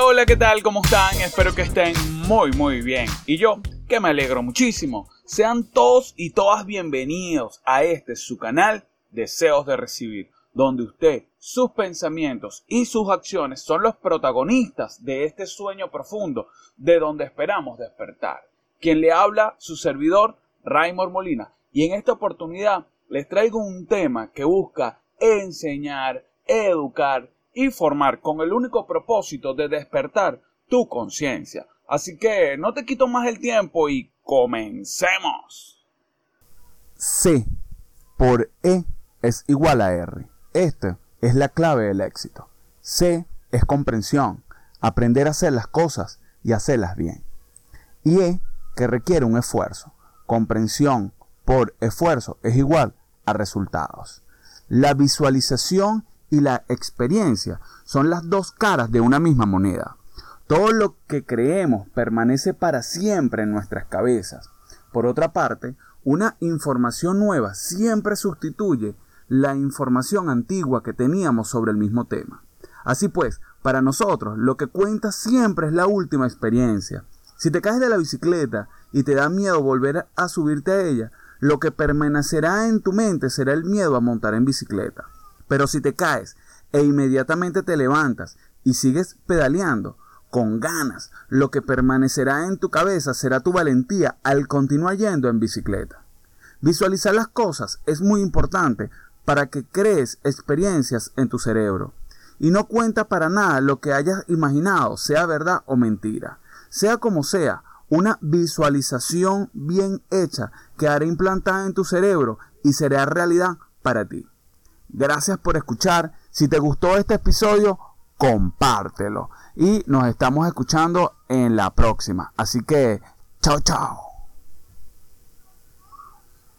Hola, ¿qué tal? ¿Cómo están? Espero que estén muy, muy bien. Y yo, que me alegro muchísimo. Sean todos y todas bienvenidos a este su canal Deseos de Recibir, donde usted, sus pensamientos y sus acciones son los protagonistas de este sueño profundo de donde esperamos despertar. Quien le habla, su servidor, Raymond Molina. Y en esta oportunidad les traigo un tema que busca enseñar, educar y formar con el único propósito de despertar tu conciencia. Así que no te quito más el tiempo y comencemos. C por E es igual a R. Esta es la clave del éxito. C es comprensión, aprender a hacer las cosas y hacerlas bien. Y E que requiere un esfuerzo. Comprensión por esfuerzo es igual a resultados. La visualización y la experiencia son las dos caras de una misma moneda. Todo lo que creemos permanece para siempre en nuestras cabezas. Por otra parte, una información nueva siempre sustituye la información antigua que teníamos sobre el mismo tema. Así pues, para nosotros lo que cuenta siempre es la última experiencia. Si te caes de la bicicleta y te da miedo volver a subirte a ella, lo que permanecerá en tu mente será el miedo a montar en bicicleta. Pero si te caes e inmediatamente te levantas y sigues pedaleando con ganas, lo que permanecerá en tu cabeza será tu valentía al continuar yendo en bicicleta. Visualizar las cosas es muy importante para que crees experiencias en tu cerebro. Y no cuenta para nada lo que hayas imaginado, sea verdad o mentira. Sea como sea, una visualización bien hecha quedará implantada en tu cerebro y será realidad para ti. Gracias por escuchar. Si te gustó este episodio, compártelo. Y nos estamos escuchando en la próxima. Así que, chao, chao.